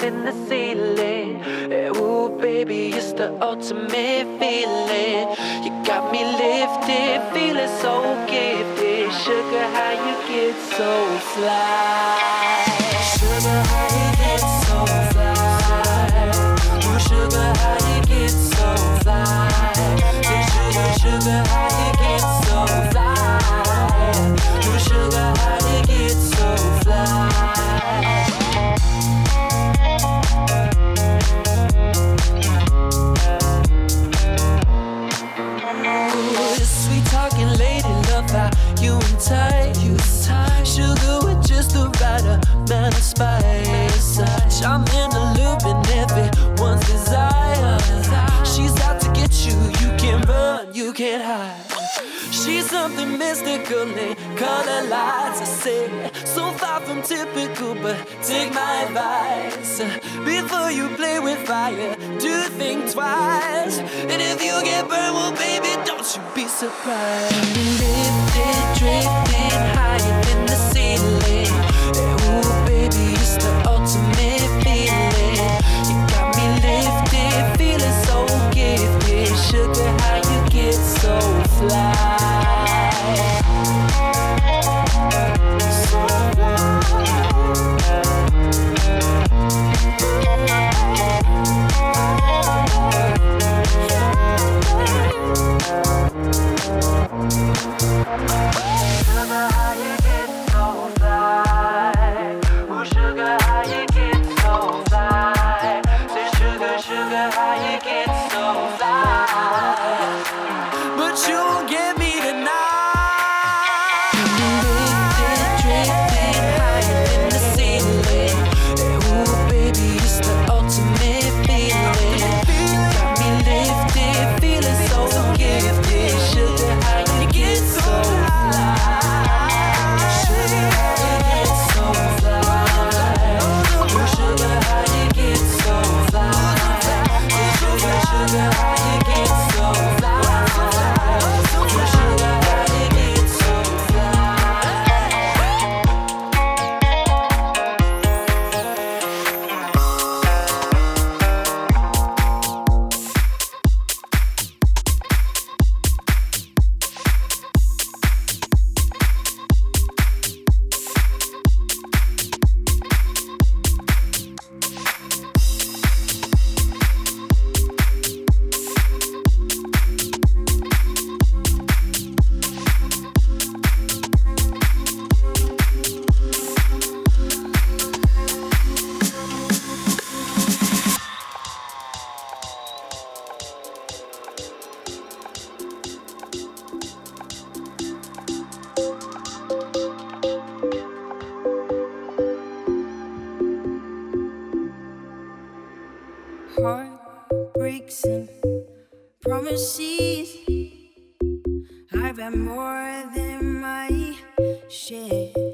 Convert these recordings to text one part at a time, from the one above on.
up in the ceiling. Eh, ooh, baby, it's the ultimate feeling. You got me lifted, feeling so gifted. Sugar high. say so far from typical, but take my advice. Before you play with fire, do think twice. And if you get burned, well, baby, don't you be surprised. And if heartbreaks and promises. I've had more than my share.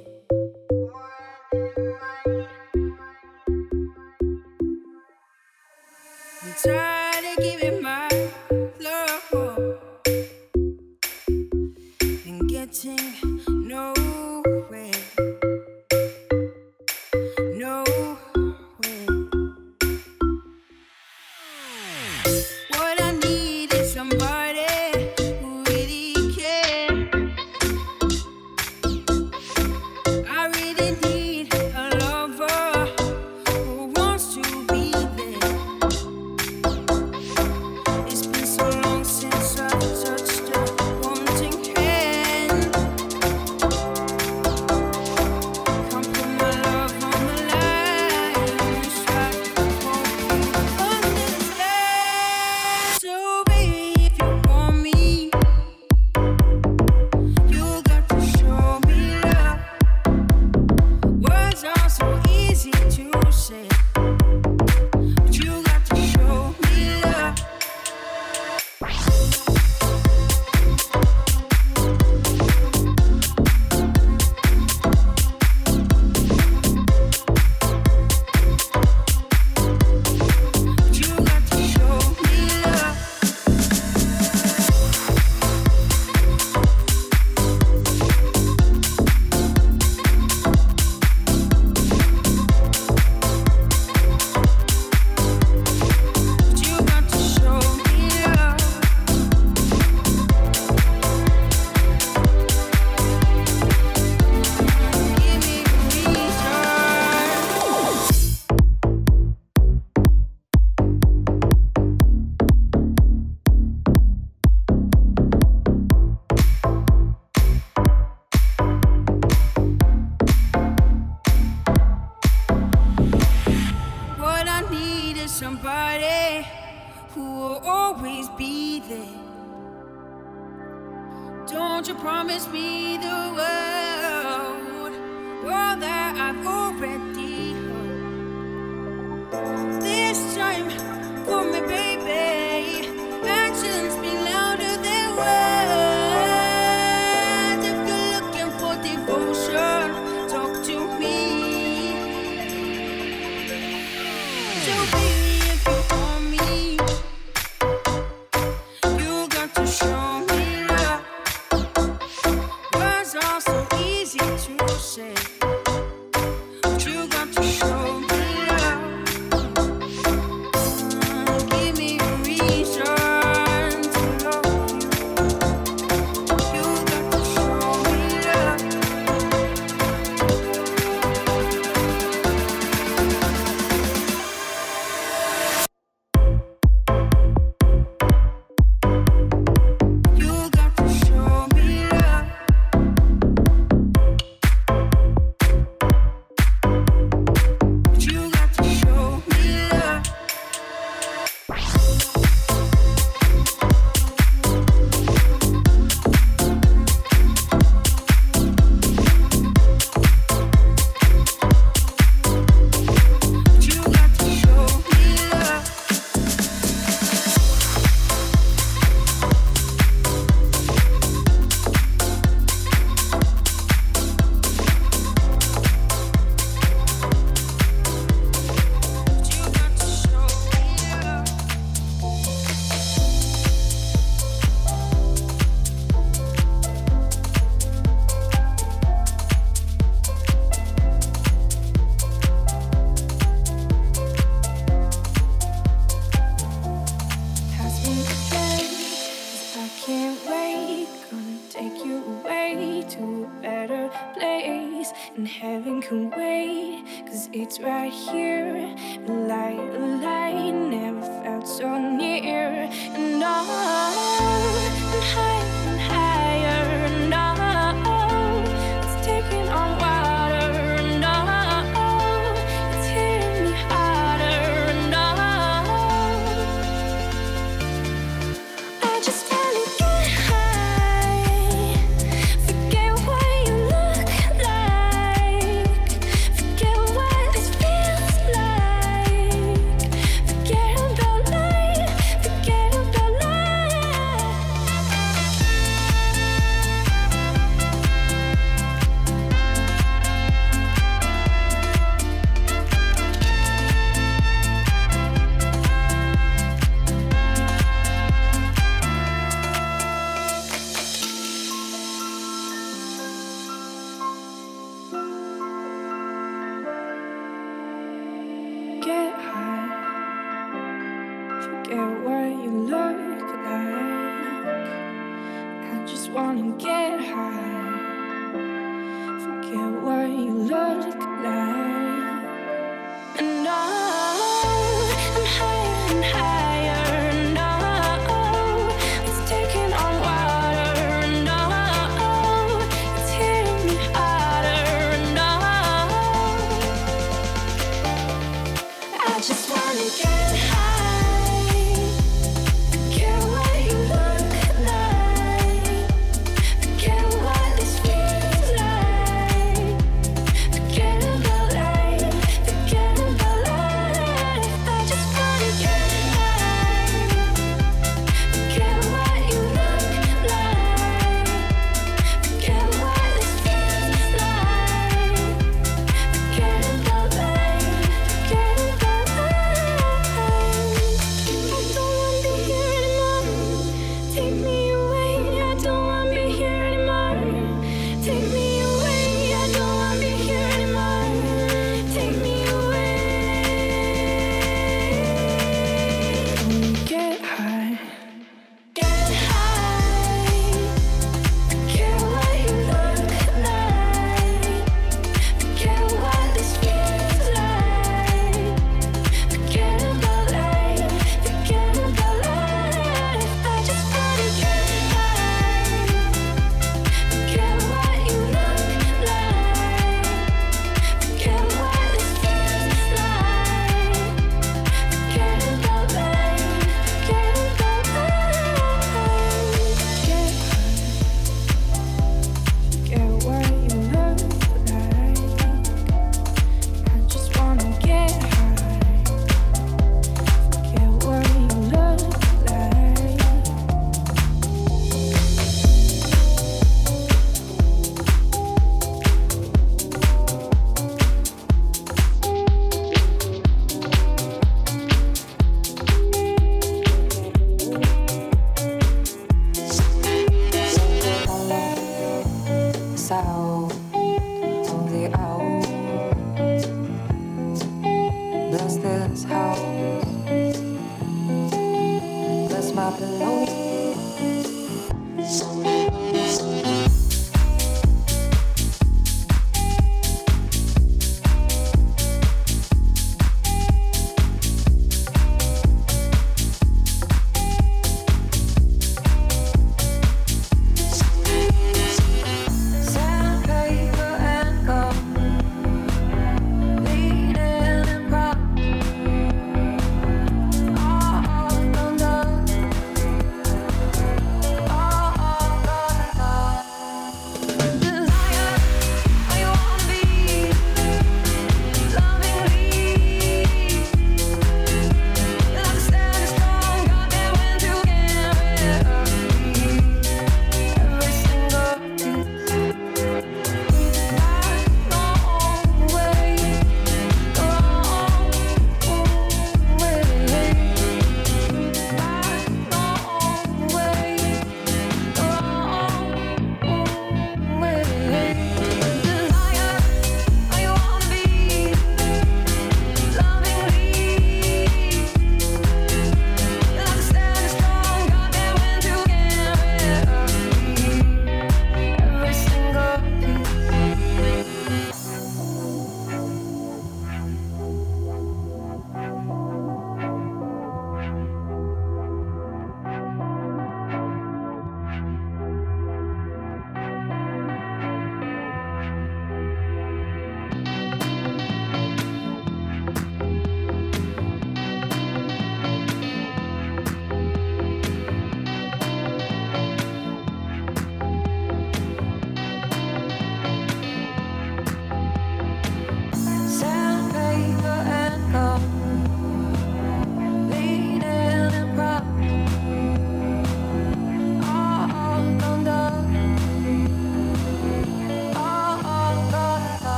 somebody who will always be there. Don't you promise me the world, world that I've already heard. This time, for me, baby. to a better place. And heaven can wait, cause it's right here. A light, a light, never felt so near. And all and high.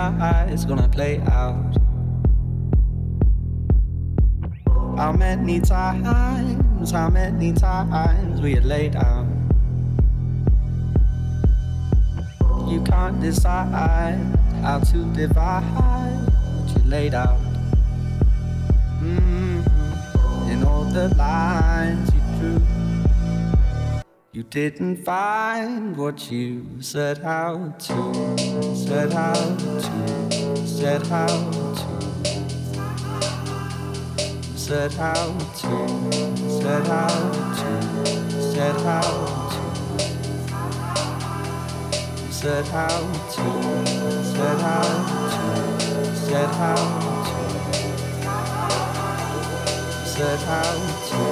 This disguise gonna play out? How many times, how many times we had laid out? You can't decide how to divide what you laid out. Mm-hmm. In all the lines you drew, you didn't find what you set out to, set out to, set out to. Set out to, set out to, set out to, set out to, set out to, set out to, set out to,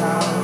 out to,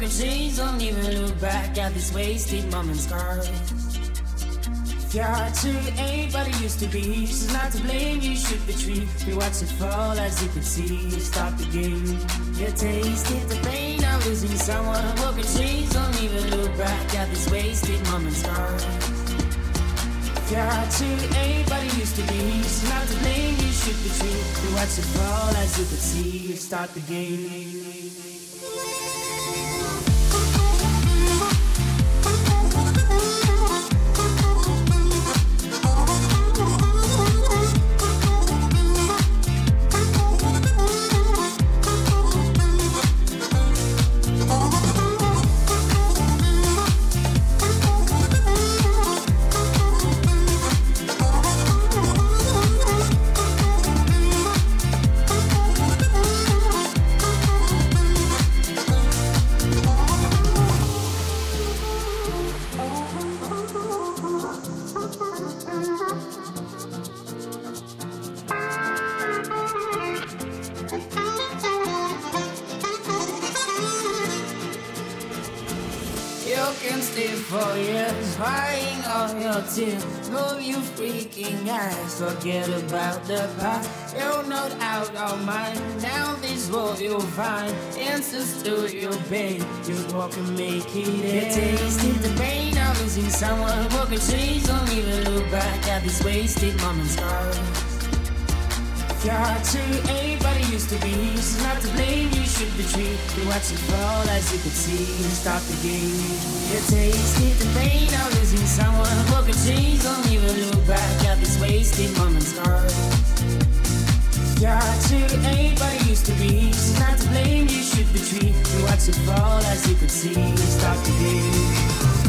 Broken chains, don't even look back at this wasted moment's scars. You're too ain't but it used to be. She's not to blame, you should retreat. We watch it fall as you can see. Stop the game. You tasted the pain of losing someone. Broken chains, don't even look back at this wasted moment's scars. You're too ain't but it used to be. She's not to blame, you should retreat. We watch it fall as you can see. Start the game. Losing someone. Broken trees don't even look back at this wasted moment's. You're too ain't but it used to be. She's not to blame, you should retreat. You watch it fall as you can see. Stop the game. You tasted the pain of losing someone. Broken chains don't even look back at this wasted moment's. You're ain't it used to be. She's not to blame, you should retreat. You watch it fall as you can see. Stop the game.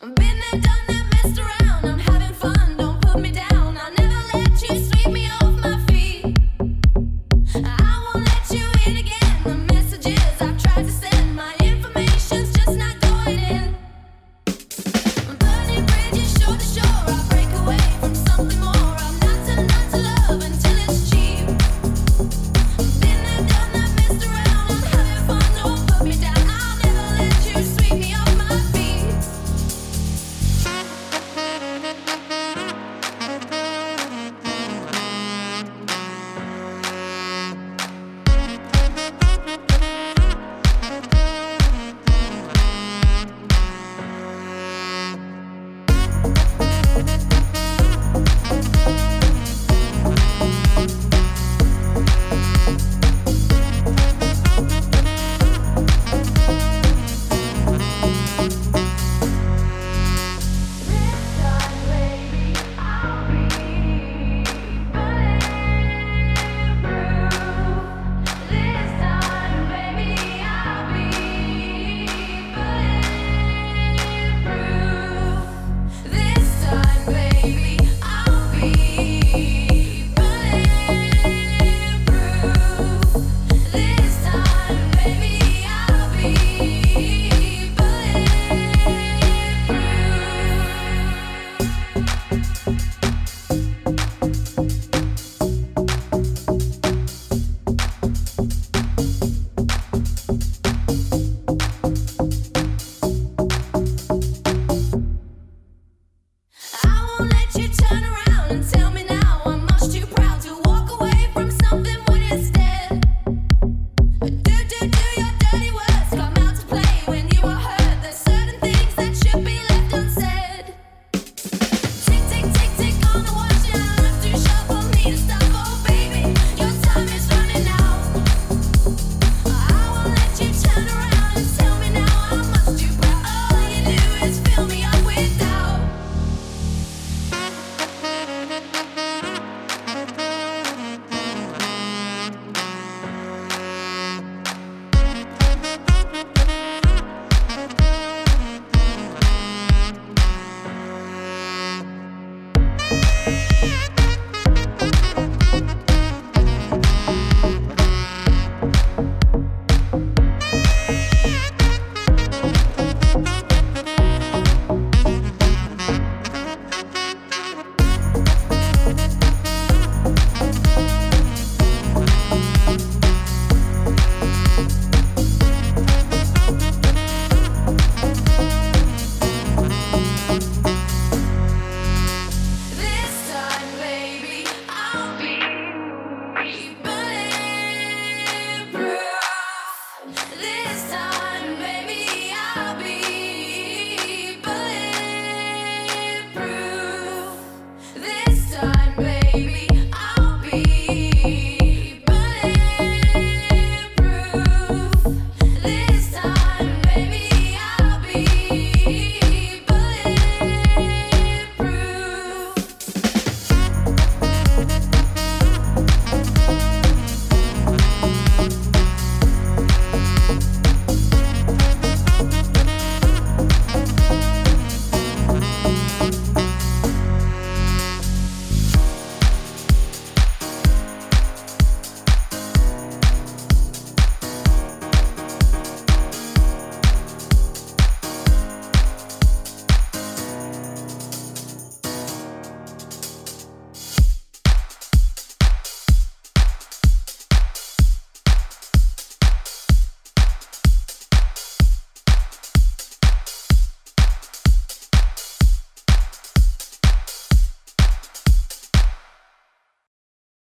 Been there, done